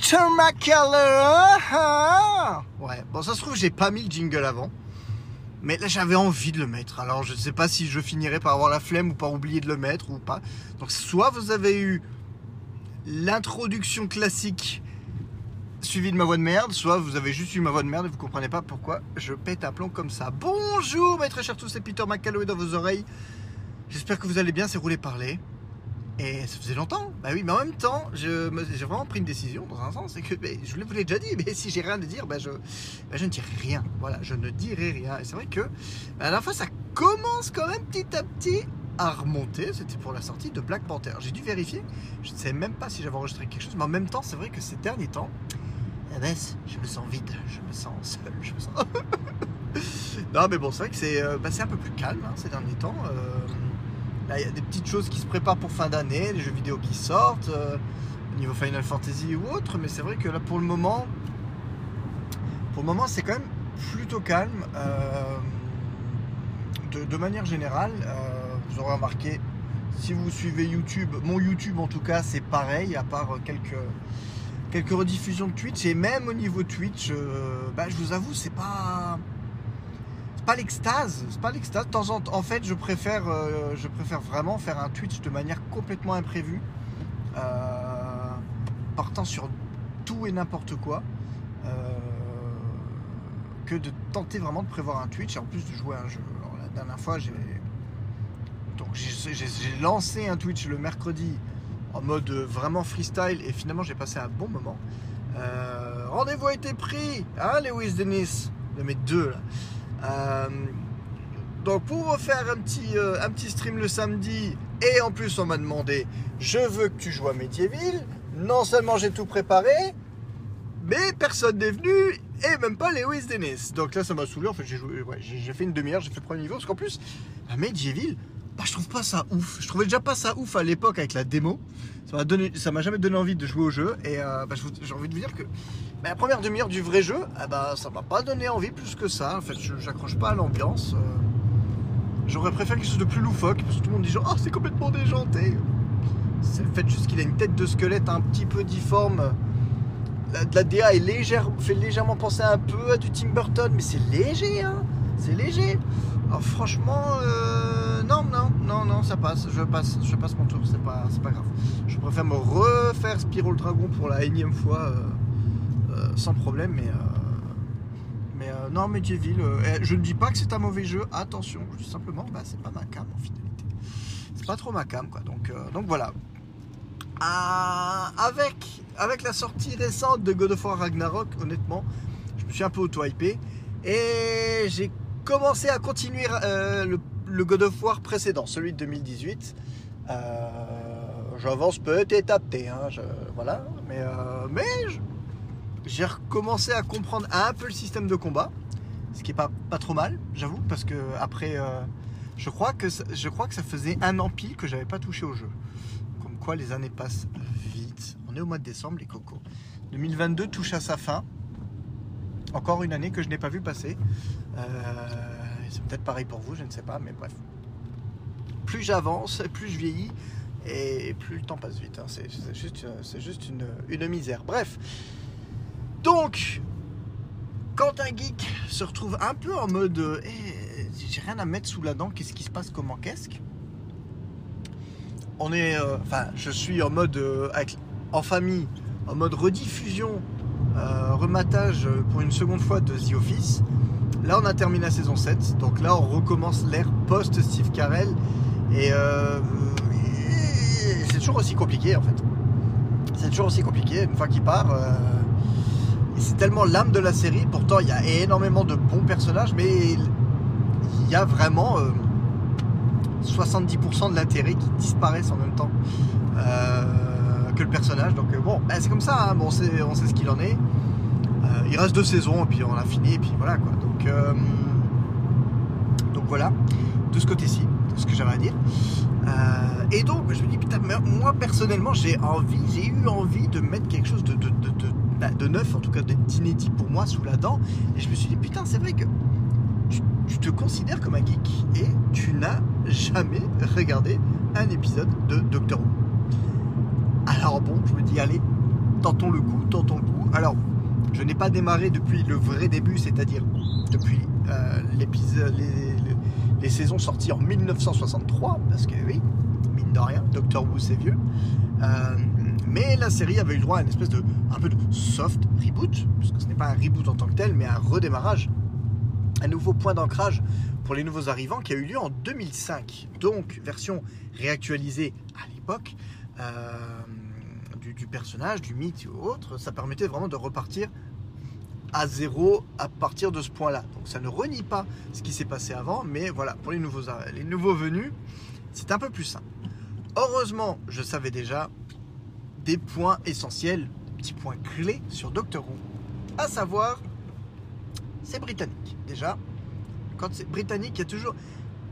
Peter McCullough hein Ouais, bon, ça se trouve, j'ai pas mis le jingle avant. Mais là, j'avais envie de le mettre. Alors, je ne sais pas si je finirai par avoir la flemme ou par oublier de le mettre ou pas. Donc, soit vous avez eu l'introduction classique suivie de ma voix de merde, soit vous avez juste eu ma voix de merde et vous comprenez pas pourquoi je pète un plomb comme ça. Bonjour, mes très chers tous, c'est Peter McCalloway dans vos oreilles. J'espère que vous allez bien, c'est roulé parler. Et ça faisait longtemps. Bah oui, mais en même temps, j'ai vraiment pris une décision dans un sens. C'est que je vous l'ai déjà dit, mais si j'ai rien à dire, bah je, bah je ne dirai rien. Voilà, je ne dirai rien. Et c'est vrai que bah à la fois, ça commence quand même petit à petit à remonter. C'était pour la sortie de Black Panther. J'ai dû vérifier. Je ne sais même pas si j'avais enregistré quelque chose. Mais en même temps, c'est vrai que ces derniers temps, eh ben, je me sens vide. Je me sens seul. Je me sens. non, mais bon, c'est vrai que c'est euh, bah, un peu plus calme hein, ces derniers temps. Euh, il y a des petites choses qui se préparent pour fin d'année, les jeux vidéo qui sortent, euh, au niveau Final Fantasy ou autre, mais c'est vrai que là pour le moment, pour le moment c'est quand même plutôt calme. Euh, de, manière générale, euh, vous aurez remarqué, si vous suivez YouTube, mon YouTube en tout cas c'est pareil, à part quelques, quelques rediffusions de Twitch, et même au niveau Twitch, bah, je vous avoue, c'est pas pas l'extase, c'est pas l'extase. De temps en temps, en fait, je préfère, euh, je préfère vraiment faire un Twitch de manière complètement imprévue, euh, partant sur tout et n'importe quoi, euh, que de tenter vraiment de prévoir un Twitch et en plus de jouer à un jeu. Alors, la dernière fois, j'ai donc j'ai lancé un Twitch le mercredi en mode vraiment freestyle et finalement j'ai passé un bon moment. Rendez-vous a été pris, hein, Lewis Dennis, de mes deux là. Euh, donc pour faire un petit, euh, un petit stream le samedi, et en plus on m'a demandé, je veux que tu joues à Métiéville, non seulement j'ai tout préparé, mais personne n'est venu, et même pas Lewis Dennis. Donc là ça m'a saoulé, en fait j'ai j'ai fait une demi-heure, j'ai fait le premier niveau, parce qu'en plus, à Medieval, bah, je trouve pas ça ouf. Je trouvais déjà pas ça ouf à l'époque avec la démo. Ça m'a m'a jamais donné envie de jouer au jeu. Et euh, bah, j'ai envie de vous dire que bah, la première demi-heure du vrai jeu, ah bah, ça m'a pas donné envie plus que ça. En fait, j'accroche pas à l'ambiance. Euh. J'aurais préféré quelque chose de plus loufoque parce que tout le monde dit genre, ah, c'est complètement déjanté. C'est le fait juste qu'il a une tête de squelette un petit peu difforme. La, la DA est légère, fait légèrement penser un peu à du Tim Burton, mais c'est léger, hein. C'est léger. Alors franchement, euh, non, non, non, non, ça passe. Je passe, je passe mon tour. C'est pas, pas grave. Je préfère me refaire Spiral Dragon pour la énième fois. Euh, euh, sans problème. Mais, euh, mais non, Medieval, eh, je ne dis pas que c'est un mauvais jeu. Attention, je dis simplement, bah, c'est pas ma cam en finalité. C'est pas trop ma cam, quoi. Donc, donc voilà. Ah, avec, avec la sortie récente de God of War Ragnarok, honnêtement, je me suis un peu auto-hypé. Et j'ai commencé à continuer le, God of War précédent, celui de 2018. J'avance peut-être à hein, voilà, mais, mais j'ai recommencé à comprendre un peu le système de combat, ce qui est pas, pas trop mal, j'avoue, parce que après, euh, je, crois que ça, je crois que ça faisait un an pile que j'avais pas touché au jeu. Comme quoi les années passent vite. On est au mois de décembre, les cocos. 2022 touche à sa fin. Encore une année que je n'ai pas vu passer. Euh, c'est peut-être pareil pour vous, je ne sais pas, mais bref. Plus j'avance, plus je vieillis, et plus le temps passe vite. Hein. C'est juste, une, misère. Bref. Donc, quand un geek se retrouve un peu en mode eh, j'ai rien à mettre sous la dent, qu'est-ce qui se passe, comment qu'est-ce On est, euh, enfin, je suis en mode euh, en famille, en mode rediffusion, euh, rematage pour une seconde fois de The Office. Là, on a terminé la saison 7, donc là, on recommence l'ère post-Steve Carell. Et c'est toujours aussi compliqué en fait. C'est toujours aussi compliqué. Une fois qu'il part, c'est tellement l'âme de la série. Pourtant, il y a énormément de bons personnages, mais il y a vraiment 70% euh, de l'intérêt qui disparaissent en même temps euh, le personnage. Donc euh, bon, ben, c'est comme ça. Hein. Bon, on sait, ce qu'il en est. il reste deux saisons et puis on a fini et puis voilà quoi. Donc donc voilà de ce côté-ci, ce que j'avais à dire. et donc, je me dis, putain, moi personnellement, j'ai envie, j'ai eu envie de mettre quelque chose de, bah, de neuf, en tout cas d'inédit pour moi sous la dent. Et je me suis dit, putain, c'est vrai que tu, te considères comme un geek et tu n'as jamais regardé un épisode de Doctor Who. Alors bon, je me dis, allez, tentons le coup, tentons le coup. Alors, je n'ai pas démarré depuis le vrai début, c'est-à-dire depuis euh, les, saisons sorties en 1963, parce que oui, mine de rien, Doctor Who c'est vieux. Euh, mais la série avait eu le droit à une espèce de un peu de soft reboot, parce que ce n'est pas un reboot en tant que tel, mais un redémarrage, un nouveau point d'ancrage pour les nouveaux arrivants qui a eu lieu en 2005. Donc version réactualisée à l'époque. Euh, du, personnage, du mythe ou autre, ça permettait vraiment de repartir à zéro à partir de ce point-là. Donc ça ne renie pas ce qui s'est passé avant, mais voilà, pour les nouveaux, les nouveaux venus, c'est un peu plus simple. Heureusement, je savais déjà des points essentiels, petits points clés sur Doctor Who. À savoir, c'est britannique. Déjà, quand c'est britannique, il y a toujours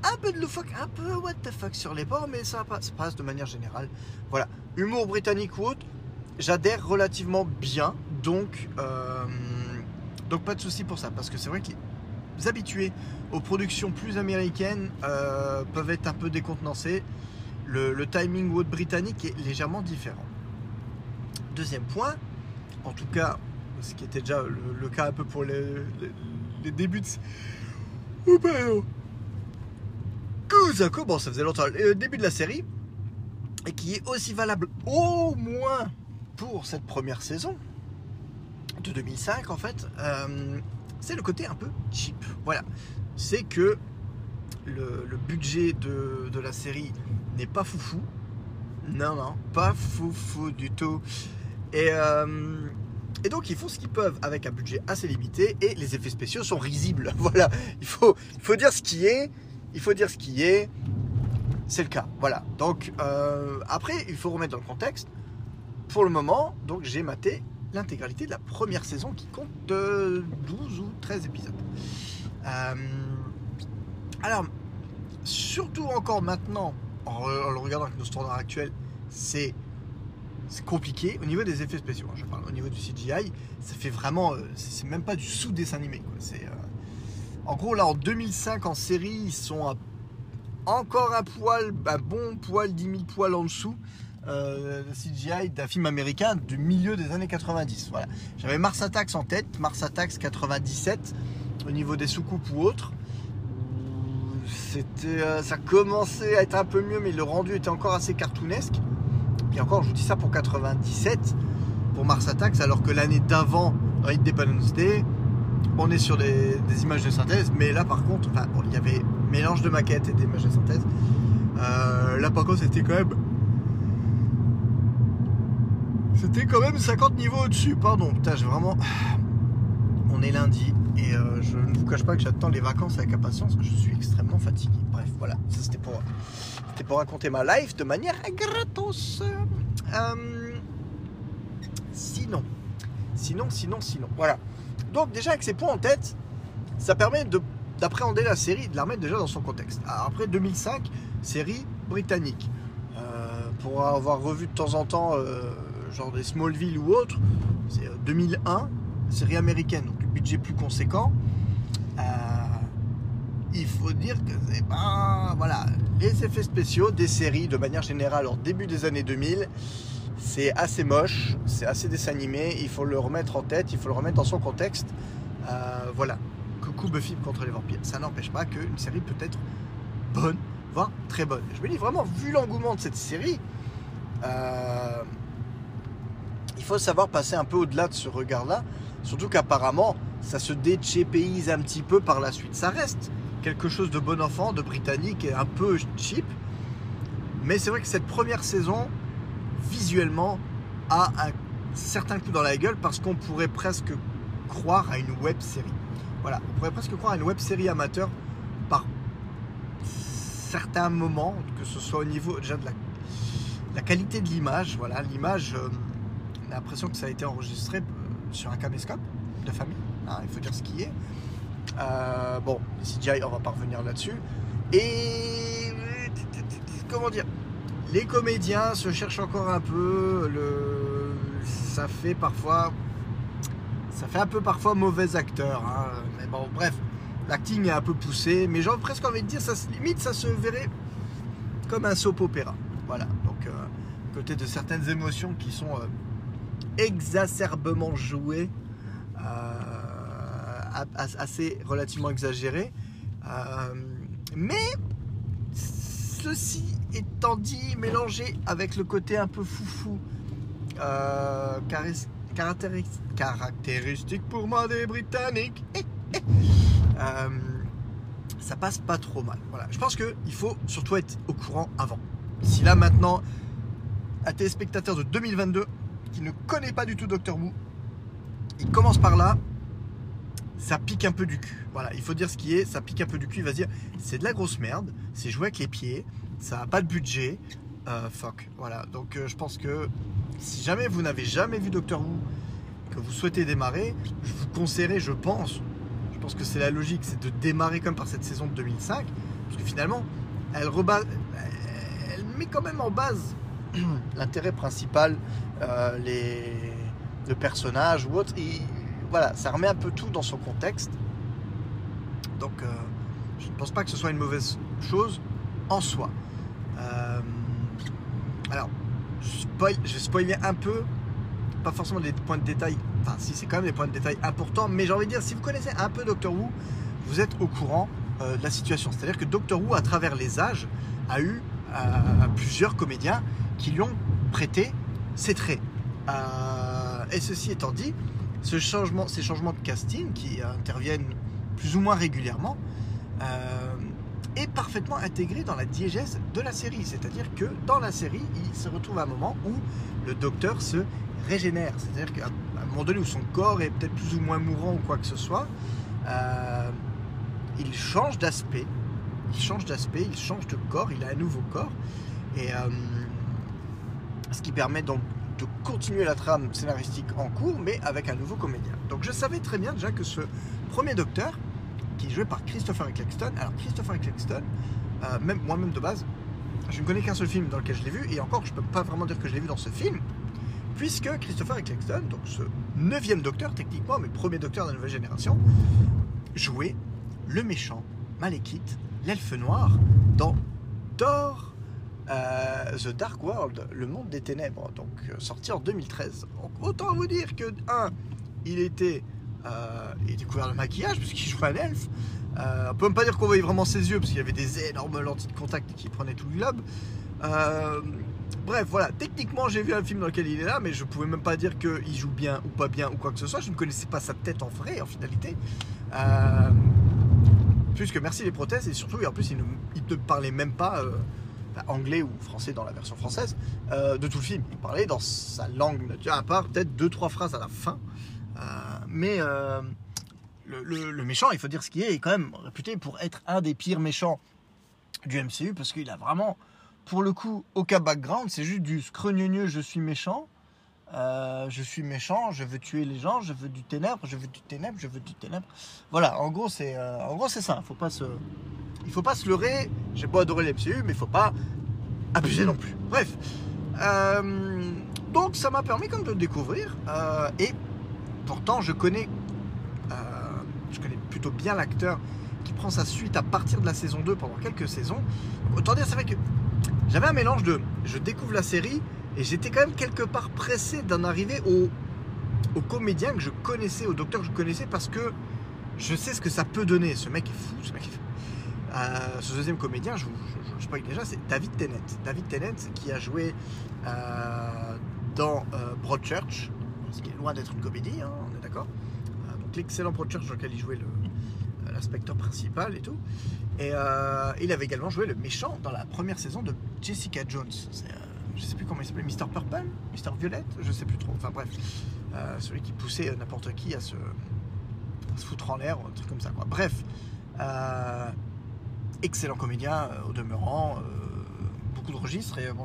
un peu de loufoque, un peu what the fuck sur les bords, mais ça passe, passe de manière générale. Voilà, humour britannique ou autre, j'adhère relativement bien, donc, euh, donc pas de souci pour ça, parce que c'est vrai que les habitués aux productions plus américaines euh, peuvent être un peu décontenancés. Le, timing ou autre britannique est légèrement différent. Deuxième point, en tout cas, ce qui était déjà le, cas un peu pour les, les, débuts de... Oh, ça commence, ça faisait longtemps, le début de la série, et qui est aussi valable au moins pour cette première saison de 2005 en fait, euh, c'est le côté un peu cheap. Voilà, c'est que le, budget de, la série n'est pas foufou. Non, non, pas foufou du tout. Et, euh, et donc ils font ce qu'ils peuvent avec un budget assez limité et les effets spéciaux sont risibles. Voilà, il faut, il faut dire ce qui est il faut dire ce qui est. C'est le cas. Voilà. Donc, euh, après, il faut remettre dans le contexte. Pour le moment, donc j'ai maté l'intégralité de la première saison qui compte de 12 ou 13 épisodes. Euh, alors, surtout encore maintenant, en, le regardant avec nos standards actuels, c'est compliqué au niveau des effets spéciaux. Hein, je parle au niveau du CGI, ça fait vraiment, euh, c'est même pas du sous-dessin animé. En gros, là, en 2005, en série, ils sont encore un poil, un bon poil, 10 000 poils en dessous. Euh, CGI d'un film américain du milieu des années 90. Voilà. J'avais Mars Attacks en tête, Mars Attacks 97, au niveau des soucoupes ou autres. C'était, euh, ça commençait à être un peu mieux, mais le rendu était encore assez cartoonesque. Puis encore, je vous dis ça pour 97, pour Mars Attacks, alors que l'année d'avant, Independence Day, on est sur des, images de synthèse, mais là par contre, il y avait mélange de maquettes et d'images de synthèse. Euh, là par contre, c'était quand même. C'était quand même 50 niveaux au-dessus, pardon. Putain, j'ai vraiment. On est lundi et euh, je ne vous cache pas que j'attends les vacances avec impatience, que je suis extrêmement fatigué. Bref, voilà, ça c'était pour, pour raconter ma life de manière gratos. Euh, sinon, sinon, sinon, sinon, voilà. Donc déjà avec ces points en tête, ça permet d'appréhender la série, de la remettre déjà dans son contexte. après 2005, série britannique. Euh, pour avoir revu de temps en temps, euh, genre des Smallville ou autres, c'est 2001, euh, série américaine, donc budget plus conséquent. il faut dire que c'est pas. Voilà, les effets spéciaux des séries de manière générale en début des années 2000 c'est assez moche, c'est assez dessin animé, il faut le remettre en tête, il faut le remettre dans son contexte. Euh, voilà, coucou Buffy contre les vampires. Ça n'empêche pas qu'une série peut être bonne, voire très bonne. Je me dis vraiment, vu l'engouement de cette série, euh, il faut savoir passer un peu au-delà de ce regard-là, surtout qu'apparemment, ça se déchépéise un petit peu par la suite. Ça reste quelque chose de bon enfant, de britannique et un peu cheap. Mais c'est vrai que cette première saison, visuellement a un certain coup dans la gueule parce qu'on pourrait presque croire à une web série. Voilà, on pourrait presque croire à une web série amateur par certains moments, que ce soit au niveau déjà de la, qualité de l'image. Voilà, l'image, euh, on a l'impression que ça a été enregistré euh, sur un caméscope de famille. Hein, il faut dire ce qui est. Euh, bon, CGI, on va pas revenir là-dessus. Et comment dire? Les comédiens se cherchent encore un peu. Ça fait parfois. Ça fait un peu parfois mauvais acteur. Hein. Mais bon, bref. L'acting est un peu poussé. Mais j'ai presque envie de dire, ça, limite, ça se verrait comme un soap opéra. Voilà. Donc, euh, côté de certaines émotions qui sont euh, exacerbement joué, assez relativement exagéré. mais ceci étant dit, mélangé avec le côté un peu foufou, euh, caractéristique pour moi des Britanniques, euh, ça passe pas trop mal. Voilà. Je pense qu'il faut surtout être au courant avant. Si là maintenant, un téléspectateur de 2022 qui ne connaît pas du tout Doctor Who, il commence par là, ça pique un peu du cul. Voilà, il faut dire ce qui est, ça pique un peu du cul. Il va se dire, c'est de la grosse merde, c'est joué avec les pieds, ça n'a pas de budget. Euh, fuck. Voilà, donc euh, je pense que si jamais vous n'avez jamais vu Doctor Who, que vous souhaitez démarrer, je vous conseillerais, je pense, je pense que c'est la logique, c'est de démarrer comme par cette saison de 2005, parce que finalement, elle, met quand même en base l'intérêt principal, euh, les, le personnage ou autre. Voilà, ça remet un peu tout dans son contexte. Donc, je ne pense pas que ce soit une mauvaise chose en soi. Euh, alors, je, spoiler un peu, pas forcément des points de détail, enfin si c'est quand même des points de détail importants, mais j'ai envie de dire, si vous connaissez un peu Doctor Who, vous êtes au courant euh, de la situation. C'est-à-dire que Doctor Who, à travers les âges, a eu euh, plusieurs comédiens qui lui ont prêté ses traits. et ceci étant dit, ces changements de casting qui interviennent plus ou moins régulièrement, est parfaitement intégré dans la diégèse de la série. C'est-à-dire que dans la série, il se retrouve à un moment où le docteur se régénère. C'est-à-dire qu'à un moment donné où son corps est peut-être plus ou moins mourant ou quoi que ce soit, euh, il change d'aspect. Il change d'aspect, il change de corps, il a un nouveau corps. Et euh, ce qui permet donc de continuer la trame scénaristique en cours, mais avec un nouveau comédien. Donc je savais très bien déjà que ce premier docteur, qui est joué par Christopher Eccleston. Alors Christopher Eccleston, euh, même moi-même de base, je ne connais qu'un seul film dans lequel je l'ai vu, et encore je ne peux pas vraiment dire que je l'ai vu dans ce film, puisque Christopher Eccleston, donc ce neuvième docteur techniquement, mais premier docteur de la nouvelle génération, jouait le méchant Malekith, l'elfe noir, dans Thor euh, The Dark World, le monde des ténèbres, donc euh, sorti en 2013. Donc, autant vous dire que, un, il était euh, il découvert le maquillage puisqu'il jouait un elfe. Euh, on peut même pas dire qu'on voyait vraiment ses yeux parce qu'il y avait des énormes lentilles de contact qui prenaient tout le globe. Euh, bref, voilà. Techniquement, j'ai vu un film dans lequel il est là, mais je pouvais même pas dire qu'il joue bien ou pas bien ou quoi que ce soit. Je ne connaissais pas sa tête en vrai, en finalité. Puisque merci les prothèses et surtout, et en plus, il ne, parlait même pas anglais ou français dans la version française de tout le film. Il parlait dans sa langue, à part peut-être deux trois phrases à la fin. Euh, mais euh, le, méchant, il faut dire ce qui est, est quand même réputé pour être un des pires méchants du MCU parce qu'il a vraiment, pour le coup, aucun background. C'est juste du scrogneux, je suis méchant. Euh, je suis méchant, je veux tuer les gens, je veux du ténèbre, je veux du ténèbre, je veux du ténèbre. Voilà, en gros c'est, c'est ça. Faut pas se, il faut pas se leurrer. J'ai pas adoré les MCU, mais il faut pas abuser non plus. Bref, donc ça m'a permis comme de le découvrir et Pourtant, je connais, euh, je connais plutôt bien l'acteur qui prend sa suite à partir de la saison 2 pendant quelques saisons. Autant dire, c'est vrai que j'avais un mélange de je découvre la série et j'étais quand même quelque part pressé d'en arriver au, au comédien que je connaissais, au docteur que je connaissais parce que je sais ce que ça peut donner. Ce mec est fou, ce mec est fou. Euh, ce deuxième comédien, je, je, je, déjà, c'est David Tennant. David Tennant qui a joué euh, dans Broadchurch, ce qui est loin d'être une comédie, hein, on est d'accord. Euh, donc l'excellent Broadchurch dans lequel il jouait euh, l'inspecteur principal et tout. Et euh, il avait également joué le méchant dans la première saison de Jessica Jones. je sais plus comment il s'appelait, Mr. Purple, Mr. Violette, je sais plus trop. Enfin bref, celui qui poussait n'importe qui à se, foutre en l'air, un truc comme ça. Bref, excellent comédien au demeurant, beaucoup de registres. Et bon,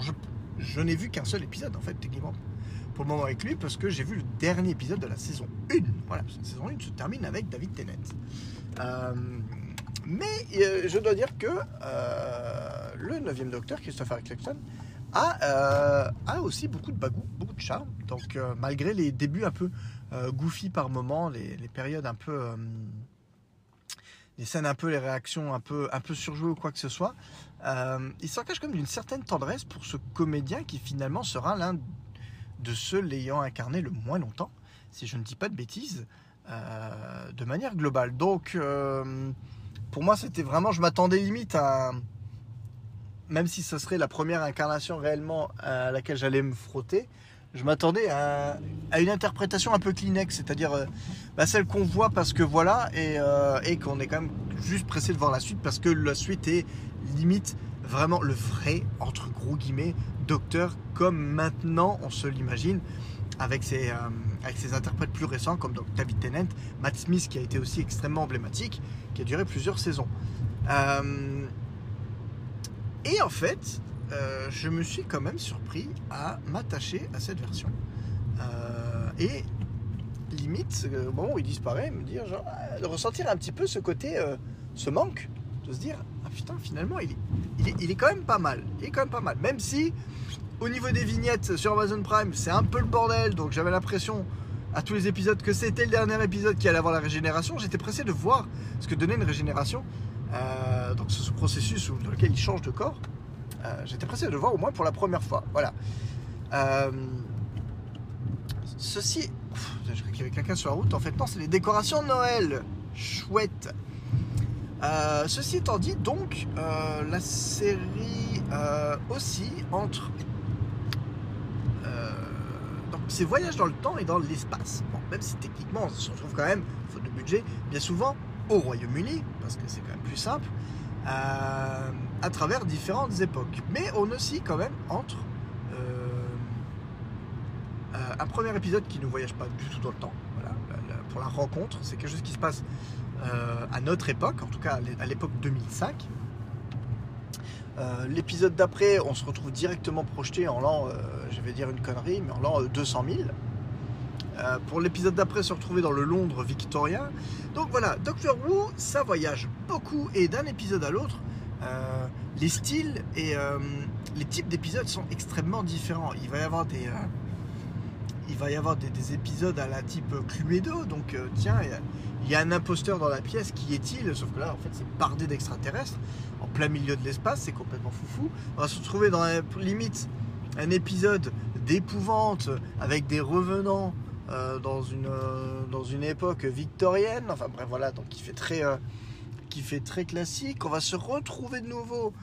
je n'ai vu qu'un seul épisode en fait, techniquement pour le moment avec lui parce que j'ai vu le dernier épisode de la saison 1. Voilà, la saison 1 se termine avec David Tennant. Euh, mais euh, je dois dire que euh, le 9 docteur, Christopher Eccleston, a, a, aussi beaucoup de bagou, beaucoup de charme. Donc malgré les débuts un peu goofy par moment, les, les, périodes un peu... les scènes un peu, les réactions un peu, un peu surjouées ou quoi que ce soit, il s'en cache comme d'une certaine tendresse pour ce comédien qui finalement sera l'un de ceux l'ayant incarné le moins longtemps, si je ne dis pas de bêtises, euh, de manière globale. Donc, euh, pour moi, c'était vraiment, je m'attendais limite à, même si ce serait la première incarnation réellement à laquelle j'allais me frotter, je m'attendais à, une interprétation un peu Kleenex, c'est-à-dire euh, bah, celle qu'on voit parce que voilà, et, et qu'on est quand même juste pressé de voir la suite parce que la suite est limite vraiment le vrai, entre gros guillemets, docteur comme maintenant on se l'imagine avec ses, euh, avec ses interprètes plus récents comme donc, David Tennant, Matt Smith qui a été aussi extrêmement emblématique, qui a duré plusieurs saisons. Euh, et en fait, euh, je me suis quand même surpris à m'attacher à cette version. et limite, bon, il disparaît, me dire, genre, de ressentir un petit peu ce côté, ce manque, de se dire, ah putain, finalement, il il est, quand même pas mal. Quand même pas mal. Même si au niveau des vignettes sur Amazon Prime, c'est un peu le bordel, donc j'avais l'impression à tous les épisodes que c'était le dernier épisode qui allait avoir la régénération. J'étais pressé de voir ce que donnait une régénération. Euh, donc ce processus dans lequel il change de corps. Euh, j'étais pressé de le voir au moins pour la première fois. Voilà. Euh, ceci. je crois qu'il y avait quelqu'un sur la route. En fait, non, c'est les décorations de Noël. Chouette. Ceci étant dit, donc, la série aussi entre c'est voyage dans le temps et dans l'espace. même si techniquement on se retrouve quand même, faute de budget, bien souvent au Royaume-Uni, parce que c'est quand même plus simple, euh, à travers différentes époques. Mais on aussi quand même entre euh, euh, un premier épisode qui ne voyage pas du tout dans le temps, voilà, pour la rencontre, c'est quelque chose qui se passe à notre époque, en tout cas à l'époque 2005. Euh, l'épisode d'après, on se retrouve directement projeté en l'an, euh, je vais dire une connerie, mais en l'an 200 euh, 000. pour l'épisode d'après, se retrouver dans le Londres victorien. Donc voilà, Doctor Who, ça voyage beaucoup et d'un épisode à l'autre, les styles et les types d'épisodes sont extrêmement différents. Il va y avoir des, il va y avoir des, épisodes à la type Cluedo, donc tiens, il y, a un imposteur dans la pièce, qui est-il? Sauf que là, en fait, c'est bardé d'extraterrestres en plein milieu de l'espace, c'est complètement foufou. On va se retrouver dans la limite un épisode d'épouvante avec des revenants euh, dans, une, euh, dans une époque victorienne. Enfin bref, voilà, donc qui fait très, euh, qui fait très classique. On va se retrouver de nouveau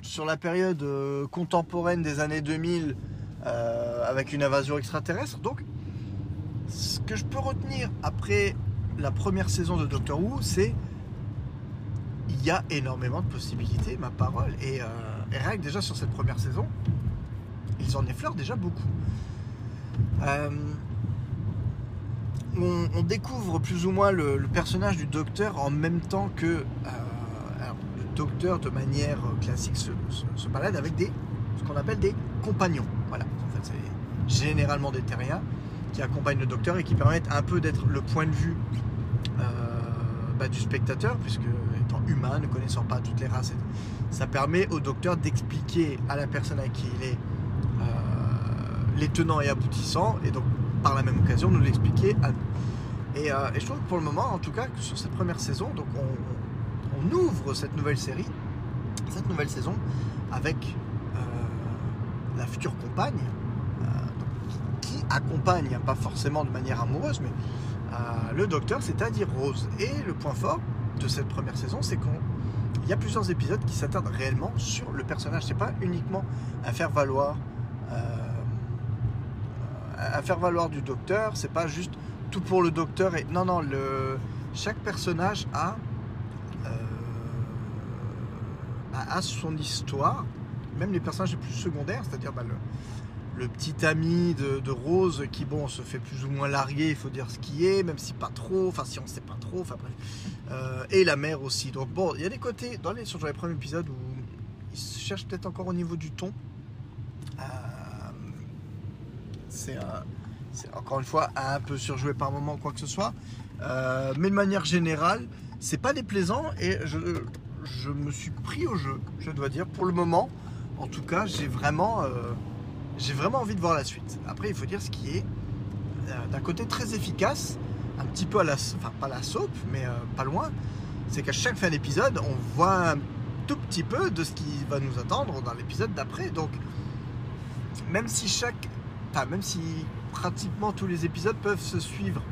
sur la période contemporaine des années 2000 avec une invasion extraterrestre. Donc, ce que je peux retenir après la première saison de Doctor Who, c'est il y a énormément de possibilités, ma parole. Et, euh, rien que déjà sur cette première saison, ils en effleurent déjà beaucoup. Euh, on, découvre plus ou moins le, personnage du docteur en même temps que euh, le docteur de manière classique se, balade avec des ce qu'on appelle des compagnons. Voilà, en fait c'est généralement des terriens qui accompagnent le docteur et qui permettent un peu d'être le point de vue bah, du spectateur, puisque humain, ne connaissant pas toutes les races. Ça permet au docteur d'expliquer à la personne à qui il est euh, les tenants et aboutissants, et donc par la même occasion nous l'expliquer à nous. Et, euh, je trouve que pour le moment, en tout cas, que sur cette première saison, donc on, ouvre cette nouvelle série, cette nouvelle saison, avec euh, compagne, qui accompagne, pas forcément de manière amoureuse, mais le docteur, c'est-à-dire Rose. Et le point fort, de cette première saison, c'est qu'il y a plusieurs épisodes qui s'attardent réellement sur le personnage. C'est pas uniquement à faire valoir, euh, à faire valoir du docteur. C'est pas juste tout pour le docteur. Et non, non, le chaque personnage a euh, a son histoire. Même les personnages les plus secondaires, c'est-à-dire bah, le, petit ami de, Rose qui, bon, se fait plus ou moins larguer, il faut dire ce qui est, même si pas trop, enfin, si on sait pas trop, enfin bref. Euh, et la mère aussi. Donc, bon, il y a des côtés, dans les, sur premiers épisodes, où ils se cherchent peut-être encore au niveau du ton. Euh, c'est encore une fois un peu surjoué par moment, quoi que ce soit. Euh, mais de manière générale, c'est pas déplaisant et je me suis pris au jeu, je dois dire. Pour le moment, en tout cas, j'ai vraiment j'ai vraiment envie de voir la suite. Après, il faut dire ce qui est euh, d'un côté très efficace, un petit peu à la, enfin pas la soap, mais euh, pas loin. C'est qu'à chaque fin d'épisode, on voit un tout petit peu de ce qui va nous attendre dans l'épisode d'après. Donc, même si chaque, enfin, même si pratiquement tous les épisodes peuvent se suivre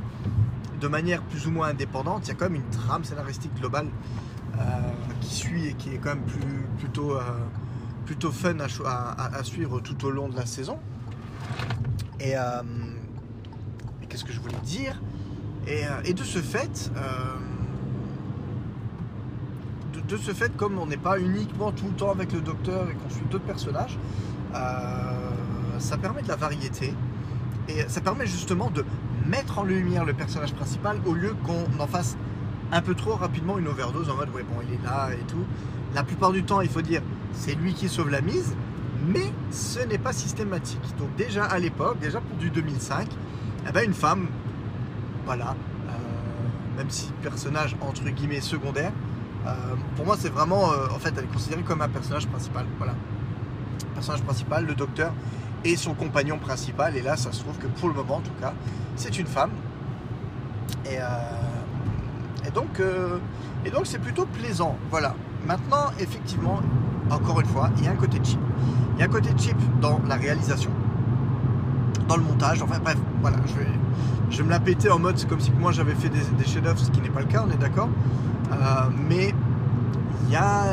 de manière plus ou moins indépendante, il y a quand même une trame scénaristique globale euh, qui suit et qui est quand même plus, plutôt, euh, plutôt fun à, suivre tout au long de la saison. Et, euh, qu'est-ce que je voulais dire? Et, de ce fait, de, ce fait, comme on n'est pas uniquement tout le temps avec le docteur et qu'on suit d'autres personnages, ça permet de la variété. Et ça permet justement de mettre en lumière le personnage principal au lieu qu'on en fasse un peu trop rapidement une overdose en mode ouais bon il est là et tout. La plupart du temps il faut dire c'est lui qui sauve la mise, mais ce n'est pas systématique. Donc déjà à l'époque, déjà pour du 2005, eh ben, une femme, voilà, euh, même si personnage entre guillemets secondaire, euh, pour moi c'est vraiment, euh, en fait elle est considérée comme un personnage principal. Voilà, personnage principal, le docteur et son compagnon principal. Et là, ça se trouve que pour le moment, en tout cas, c'est une femme. Et, donc, c'est plutôt plaisant. Voilà. Maintenant, effectivement, encore une fois, il y a un côté cheap. Il y a un côté cheap dans la réalisation, dans le montage. Enfin bref, voilà, je vais, me la péter en mode c'est comme si moi j'avais fait des, chefs-d'œuvre, ce qui n'est pas le cas, on est d'accord. Euh, mais il y, a,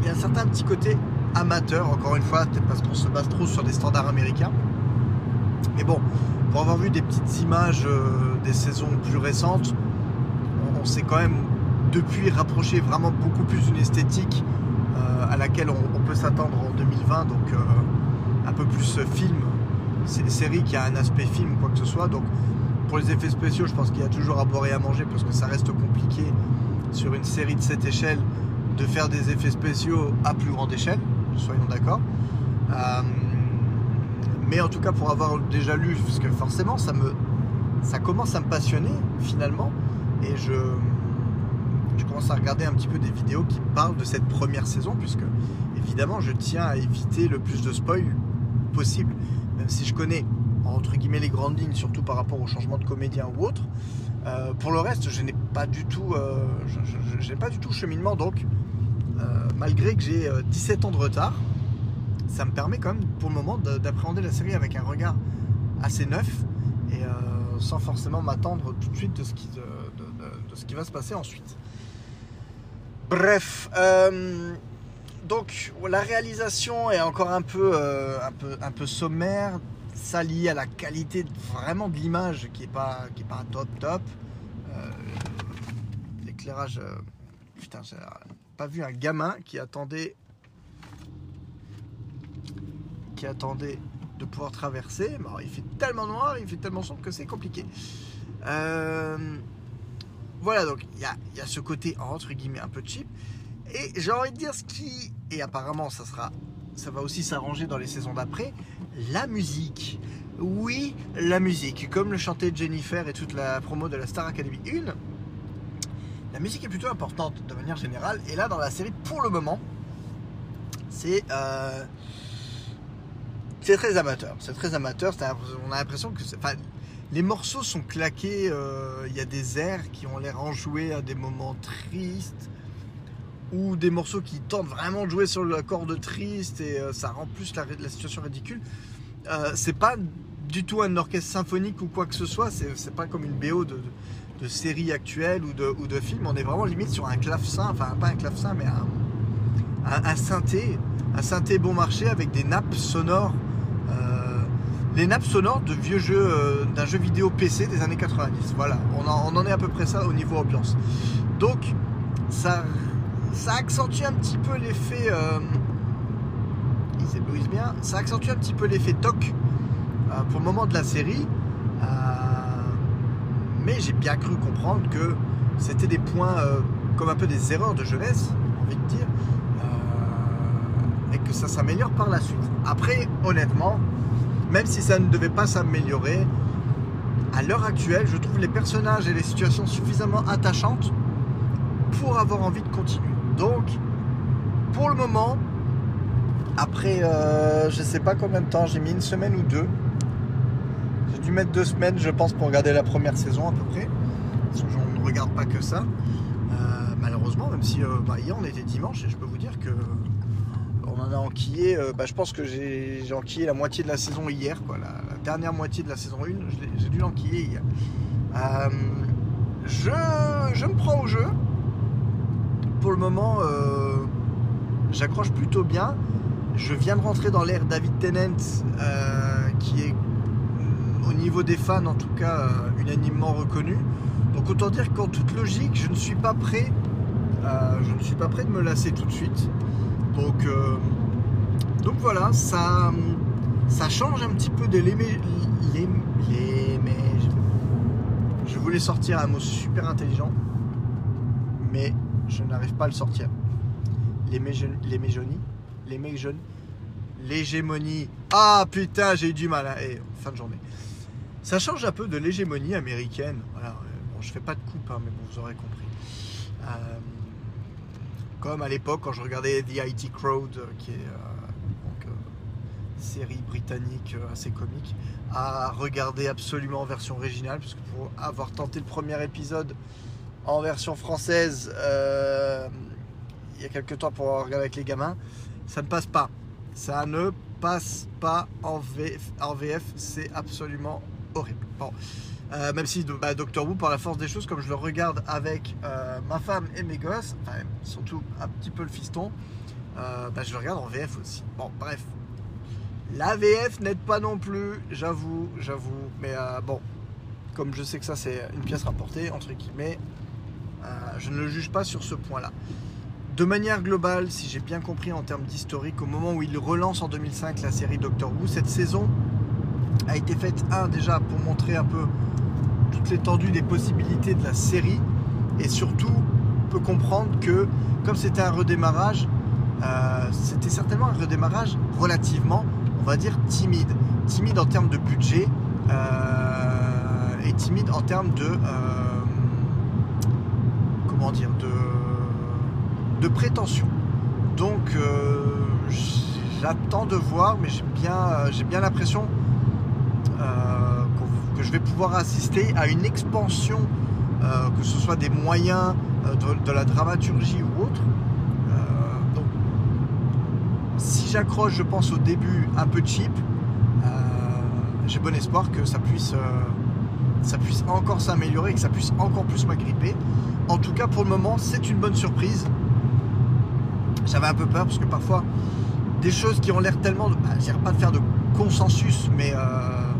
il y a un certain petit côté amateur, encore une fois, peut-être parce qu'on se base trop sur des standards américains. Mais bon, pour avoir vu des petites images euh, des saisons plus récentes, on, s'est quand même depuis rapproché vraiment beaucoup plus d'une esthétique euh, à laquelle on, peut s'attendre en 2020, donc euh, un peu plus film. Série qui a un aspect film quoi que ce soit, donc pour les effets spéciaux, je pense qu'il y a toujours à boire et à manger parce que ça reste compliqué sur une série de cette échelle de faire des effets spéciaux à plus grande échelle soyons d'accord. Euh, mais en tout cas, pour avoir déjà lu, parce que forcément, ça me, ça commence à me passionner finalement, et je, je commence à regarder un petit peu des vidéos qui parlent de cette première saison, puisque évidemment, je tiens à éviter le plus de spoil possible, même si je connais entre guillemets les grandes lignes, surtout par rapport au changement de comédien ou autre. Euh, pour le reste, je n'ai pas du tout, euh, je, pas du tout cheminement, donc euh, malgré que j'ai 17 euh, ans de retard, ça me permet quand même pour le moment d'appréhender la série avec un regard assez neuf et sans forcément m'attendre tout de suite de, ce qui va se passer ensuite. Bref, donc la réalisation est encore un peu, un peu, sommaire, ça lié à la qualité vraiment de l'image qui est pas, pas top top. L'éclairage, putain, pas vu un gamin qui attendait qui attendait de pouvoir traverser. il fait tellement noir, il fait tellement sombre que c'est compliqué. Euh, voilà, donc il y a, ce côté entre guillemets un peu cheap. Et j'ai envie de dire ce qui, et apparemment ça sera, ça va aussi s'arranger dans les saisons d'après, la musique. Oui, la musique, comme le chantait Jennifer et toute la promo de la Star Academy 1 la musique est plutôt importante de manière générale. Et là, dans la série, pour le moment, c'est euh, c'est très amateur. C'est très amateur. On a l'impression que les morceaux sont claqués. Euh, il y a des airs qui ont l'air enjoués à des moments tristes ou des morceaux qui tentent vraiment de jouer sur le corde triste et euh, ça rend plus la, situation ridicule. c'est pas du tout un orchestre symphonique ou quoi que ce soit. C'est pas comme une BO de séries actuelles ou de, films, on est vraiment limite sur un clavecin, enfin pas un clavecin, mais un, synthé, un synthé bon marché avec des nappes sonores, euh, les nappes sonores de vieux jeux, euh, d'un jeu vidéo PC des années 90. Voilà, on en, est à peu près ça au niveau ambiance. Donc, ça, accentue un petit peu l'effet. Euh, ils bien, ça accentue un petit peu l'effet toc euh, pour le moment de la série mais j'ai bien cru comprendre que c'était des points euh, comme un peu des erreurs de jeunesse, envie de dire, euh, et que ça s'améliore par la suite. Après, honnêtement, même si ça ne devait pas s'améliorer, à l'heure actuelle, je trouve les personnages et les situations suffisamment attachantes pour avoir envie de continuer. Donc, pour le moment, après euh, je sais pas combien de temps, j'ai mis une semaine ou deux, dû mettre deux semaines, je pense, pour regarder la première saison à peu près. Parce que je ne regarde pas que ça. Euh, malheureusement, même si euh, bah, hier on était dimanche et je peux vous dire que a enquillé, euh, bah, je pense que j'ai enquillé la moitié de la saison hier, quoi, la, dernière moitié de la saison 1, je l'ai- j'ai dû l'enquiller hier. Euh, je, je me prends au jeu. Pour le moment, euh, j'accroche plutôt bien. Je viens de rentrer dans l'ère David Tennant, qui est au niveau des fans en tout cas unanimement reconnu. Donc autant dire qu'en toute logique, je ne suis pas prêt, je ne suis pas prêt de me lasser tout de suite. Donc, donc voilà, ça, ça change un petit peu de l'émé, l'ém- l'émé- Je voulais sortir un mot super intelligent, mais je n'arrive pas à le sortir. L'émégénie, l'émégénie, l'hégémonie. Ah putain, j'ai eu du mal. hein. Et fin de journée. Ça change un peu de l'hégémonie américaine. Voilà. euh, Bon, je fais pas de coupe, hein, mais bon, vous aurez compris. Euh, comme à l'époque quand je regardais The IT Crowd, euh, qui est série britannique euh, assez comique, à regarder absolument en version originale, parce que pour avoir tenté le premier épisode en version française euh, il y a quelques temps pour regarder avec les gamins, ça ne passe pas. Ça ne passe pas en VF, en VF c'est absolument horrible. Bon. Euh, même si bah, Doctor Who, par la force des choses, comme je le regarde avec ma femme et mes gosses, enfin, surtout un petit peu le fiston, bah, je le regarde en VF aussi. Bon, bref. La VF n'aide pas non plus, j'avoue, j'avoue. Mais euh, bon, comme je sais que ça c'est une pièce rapportée, entre guillemets, euh, je ne le juge pas sur ce point-là. De manière globale, si j'ai bien compris en termes d'historique, au moment où il relance en 2005 la série Doctor Who, cette saison a été faite, un, déjà pour montrer un peu toute l'étendue des possibilités de la série, et surtout, on peut comprendre que, comme c'était un redémarrage, euh, c'était certainement un redémarrage relativement, on va dire, timide. Timide en termes de budget, euh, et timide en termes de... euh, comment dire de, de prétention. Donc euh, j'attends de voir, mais j'ai bien, j'ai bien l'impression que je vais pouvoir assister à une expansion, que ce soit des moyens de la dramaturgie ou autre. Euh, donc, si j'accroche, je pense au début un peu cheap, euh, j'ai bon espoir que ça puisse, euh, ça puisse encore s'améliorer que ça puisse encore plus m'agripper. En tout cas, pour le moment, c'est une bonne surprise. J'avais un peu peur parce que parfois, des choses qui ont l'air tellement. Bah, je dirais pas de faire de consensus, mais euh,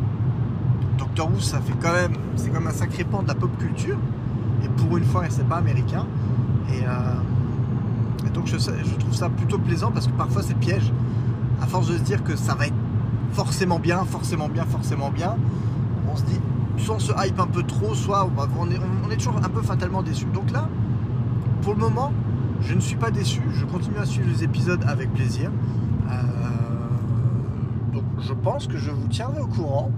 Doctor Who, ça fait quand même. C'est quand même un sacré pan de la pop culture. Et pour une fois, c'est pas américain. Et, euh, donc, je, je trouve ça plutôt plaisant parce que parfois, c'est piège. À force de se dire que ça va être forcément bien, forcément bien, forcément bien, on se dit soit on se hype un peu trop, soit on, est, toujours un peu fatalement déçu. Donc là, pour le moment, je ne suis pas déçu. Je continue à suivre les épisodes avec plaisir. Euh, donc je pense que je vous tiendrai au courant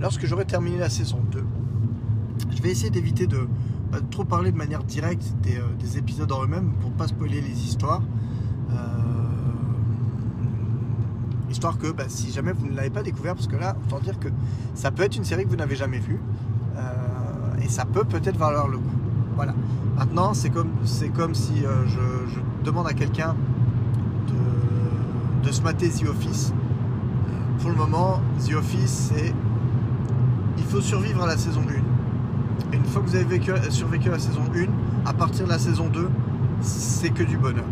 lorsque j'aurai terminé la saison 2. Je vais essayer d'éviter de, bah, de trop parler de manière directe des, euh, des épisodes en eux-mêmes pour pas spoiler les histoires. Euh, histoire que bah, si jamais vous ne l'avez pas découvert, parce que là, autant dire que ça peut être une série que vous n'avez jamais vue. euh, et ça peut peut-être valoir le coup. Voilà. Maintenant, c'est comme, comme si euh, je, demande à quelqu'un de, se mater The Office. Euh, pour le moment, The Office, c'est. Il faut survivre à la saison 1. Et une fois que vous avez vécu- survécu à la saison 1, à partir de la saison 2, c'est que du bonheur.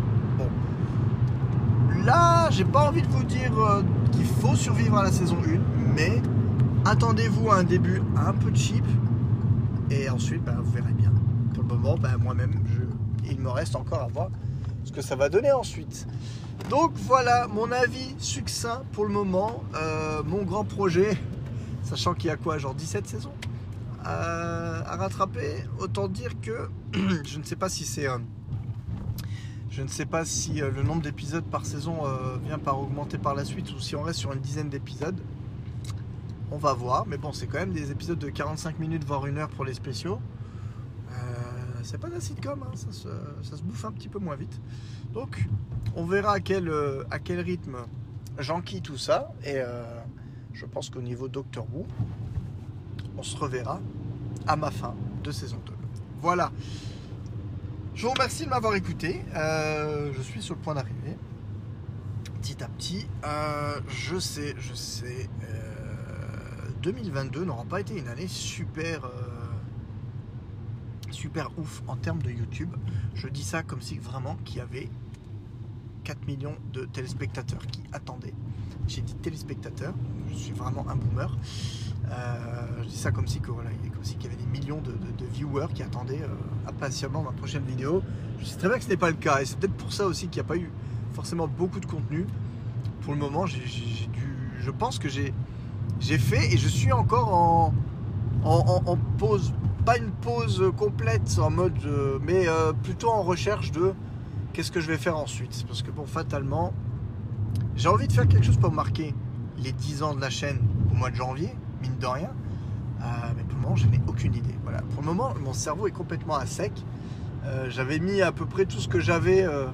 Là, j'ai pas envie de vous dire euh, qu'il faut survivre à la saison 1, mais attendez-vous à un début un peu cheap. Et ensuite, bah, vous verrez bien. Pour le moment, bah, moi-même, je... il me reste encore à voir ce que ça va donner ensuite. Donc voilà, mon avis succinct pour le moment. Euh, mon grand projet, sachant qu'il y a quoi, genre 17 saisons euh, à rattraper. Autant dire que je ne sais pas si c'est. euh, je ne sais pas si euh, le nombre d'épisodes par saison euh, vient par augmenter par la suite ou si on reste sur une dizaine d'épisodes. On va voir, mais bon, c'est quand même des épisodes de 45 minutes, voire une heure pour les spéciaux. Euh, c'est pas d'un sitcom, hein, ça, se, ça se bouffe un petit peu moins vite. Donc, on verra à quel, rythme j'enquille tout ça. Et je pense qu'au niveau Doctor Who, on se reverra à ma fin de saison 2. Voilà. Je vous remercie de m'avoir écouté. Euh, je suis sur le point d'arriver. petit à petit. Euh, je sais, je sais. 2022 n'aura pas été une année super super ouf en termes de YouTube. Je dis ça comme si vraiment qu'il y avait 4 millions de téléspectateurs qui attendaient. J'ai dit téléspectateurs, je suis vraiment un boomer. Euh, je dis ça comme si que, si qu'il y avait des millions de, viewers qui attendaient euh, impatiemment ma prochaine vidéo. Je sais très bien que ce n'est pas le cas et c'est peut-être pour ça aussi qu'il n'y a pas eu forcément beaucoup de contenu. Pour le moment, je pense que j'ai fait et je suis encore en, pause, pas une pause complète en mode, euh, mais plutôt en recherche de qu'est-ce que je vais faire ensuite Parce que bon, fatalement, j'ai envie de faire quelque chose pour marquer les 10 ans de la chaîne au mois de janvier, mine de rien. Euh, mais pour le moment, je n'ai aucune idée. Voilà. Pour le moment, mon cerveau est complètement à sec. Euh, j'avais mis à peu près tout ce que j'avais euh,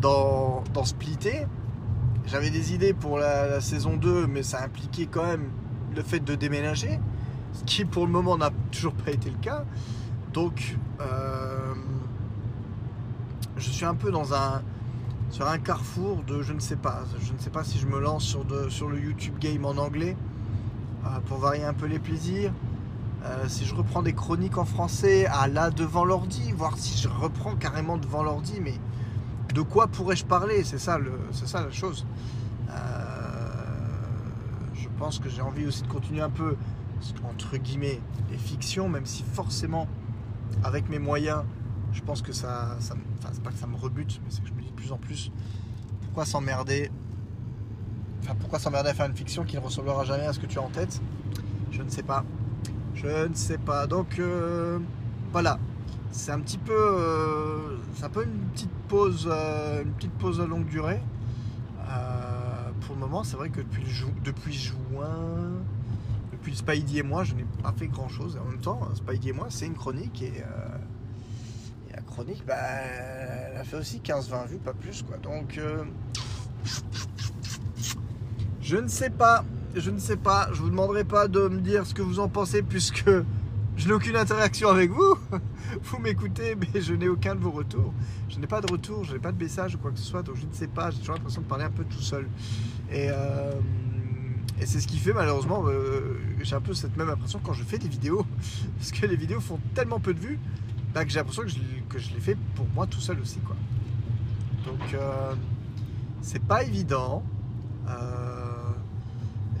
dans, dans Splitté. J'avais des idées pour la, saison 2, mais ça impliquait quand même le fait de déménager, ce qui pour le moment n'a toujours pas été le cas. Donc, je suis un peu dans un, sur un carrefour de je ne sais pas. Je ne sais pas si je me lance sur, de, sur le YouTube Game en anglais euh, pour varier un peu les plaisirs. Euh, si je reprends des chroniques en français à là devant l'ordi, voir si je reprends carrément devant l'ordi, mais de quoi pourrais-je parler? C'est ça, ça la chose. Euh, je pense que j'ai envie aussi de continuer un peu, entre guillemets, les fictions, même si forcément, avec mes moyens, je pense que ça, ça enfin c'est pas que ça me rebute, mais c'est que je me dis de plus en plus, pourquoi s'emmerder? Enfin, pourquoi s'emmerder à faire une fiction qui ne ressemblera jamais à ce que tu as en tête? Je ne sais pas. Je ne sais pas. Donc euh, voilà. C'est un petit peu, euh, c'est un peu une petite pause, euh, une petite pause à longue durée. pour le moment, c'est vrai que depuis, depuis juin, depuis Spidey et moi, je n'ai pas fait grand chose. En même temps, Spidey et moi, c'est une chronique et chronique, bah, elle a fait aussi 15-20 vues, pas plus. quoi. Donc, je ne sais pas. Je ne sais pas. Je vous demanderai pas de me dire ce que vous en pensez puisque je n'ai aucune interaction avec vous. Vous m'écoutez, mais je n'ai aucun de vos retours. Je n'ai pas de retour, je n'ai pas de message ou quoi que ce soit, donc je ne sais pas. J'ai toujours l'impression de parler un peu tout seul. Et, euh, c'est ce qui fait malheureusement, euh, j'ai un peu cette même impression quand je fais des vidéos, parce que les vidéos font tellement peu de vues bah, que j'ai l'impression que je, l'ai fait pour moi tout seul aussi. Quoi. Donc euh, c'est pas évident.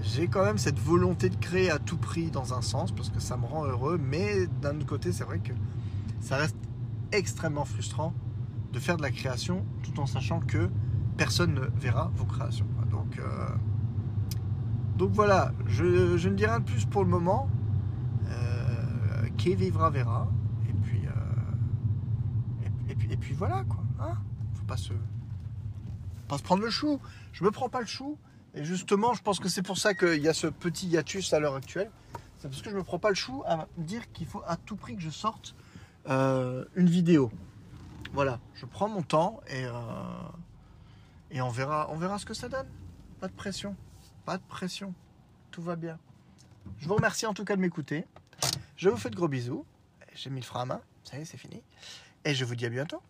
J'ai quand même cette volonté de créer à tout prix dans un sens parce que ça me rend heureux, mais d'un autre côté c'est vrai que ça reste extrêmement frustrant de faire de la création tout en sachant que personne ne verra vos créations. Donc, euh, donc voilà, je, ne dis rien de plus pour le moment. qui vivra verra et puis voilà quoi. Hein Faut pas se, pas se prendre le chou. Je me prends pas le chou. Et justement, je pense que c'est pour ça qu'il y a ce petit hiatus à l'heure actuelle. C'est parce que je me prends pas le chou à dire qu'il faut à tout prix que je sorte euh, une vidéo. Voilà, je prends mon temps et, euh, et on, verra, on verra ce que ça donne. Pas de pression. Pas de pression. Tout va bien. Je vous remercie en tout cas de m'écouter. Je vous fais de gros bisous. J'ai mis le frein à main. Ça y est, c'est fini. Et je vous dis à bientôt.